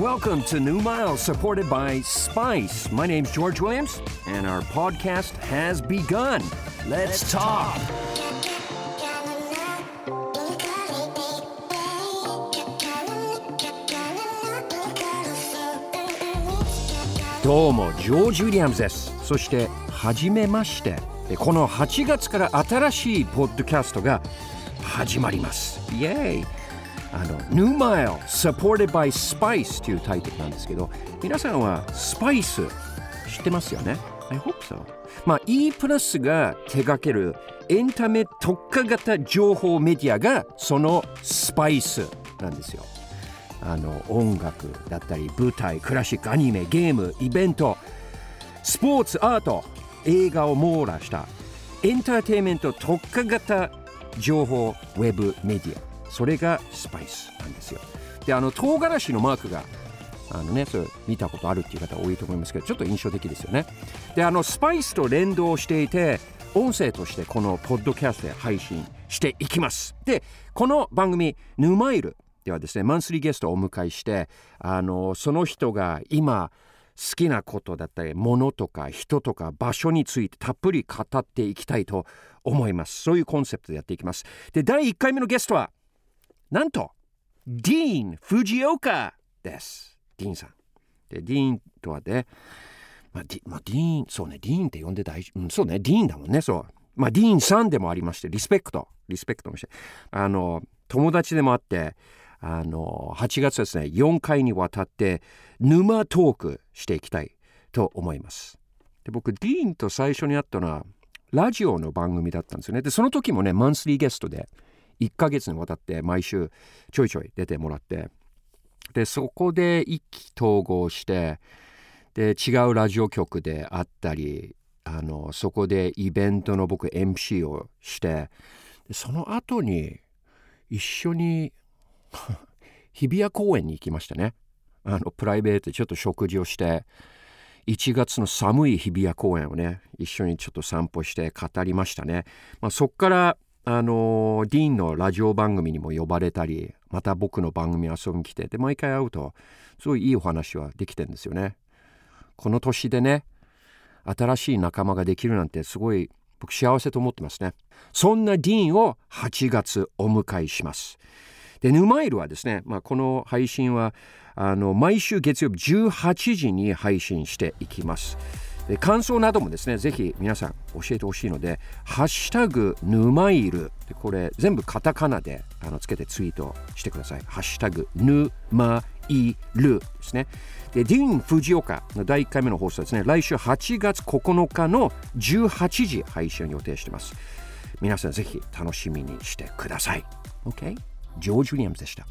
Welcome to New Miles, supported by Spice. My name's George Williams, and our podcast has begun. Let's talk. どうもジョージ・ウィリアムズですそしてはじめましてこの8月から新しいポッドキャストが始まりますイエーイあの New Mile Supported by Spice というタイトルなんですけど皆さんはスパイス知ってますよね？I hope so. まあ E プラスが手掛けるエンタメ特化型情報メディアがそのスパイスなんですよ。あの音楽だったり舞台クラシックアニメゲームイベントスポーツアート映画を網羅したエンターテインメント特化型情報ウェブメディア。それがスパイスなんですよ。であの唐辛子のマークがあのね、それ見たことあるっていう方多いと思いますけどちょっと印象的ですよね。であのスパイスと連動していて音声としてこのポッドキャストで配信していきます。でこの番組「ヌマイル」ではですねマンスリーゲストをお迎えしてあのその人が今好きなことだったり物とか人とか場所についてたっぷり語っていきたいと思います。そういうコンセプトでやっていきます。で第1回目のゲストはなんとディーン・フジオカです。ディーンさん。でディーンとはねまあディ,、まあ、ディーンそうねディーンって呼んで大丈夫、そうねディーンだもんねそう。まあディーンさんでもありましてリスペクト。リスペクトもして。あの友達でもあってあの8月ですね4回にわたって沼トークしていきたいと思います。で僕ディーンと最初に会ったのはラジオの番組だったんですよね。でその時もねマンスリーゲストで1ヶ月にわたって毎週ちょいちょい出てもらってでそこで意気投合してで違うラジオ局であったりあのそこでイベントの僕 MC をしてその後に一緒に 日比谷公園に行きましたね。あのプライベートでちょっと食事をして1月の寒い日比谷公園をね一緒にちょっと散歩して語りましたね、まあ、そっからあのディーンのラジオ番組にも呼ばれたりまた僕の番組遊びに来てで毎回会うとすごいいいお話はできてるんですよね。この年でね新しい仲間ができるなんてすごい僕幸せと思ってますね。そんなディーンを8月お迎えします。でヌマイルはですね、まあ、この配信はあの毎週月曜日18時に配信していきます。感想などもですねぜひ皆さん教えてほしいので「ハッシュタグヌマイル」これ全部カタカナであのつけてツイートしてください「ハッシュタグヌマイル」ですね。でディーン・フジオカの第1回目の放送ですね。来週8月9日の18時配信を予定してます。皆さんぜひ楽しみにしてください。OK? ジョージ・ウィリアムズでした。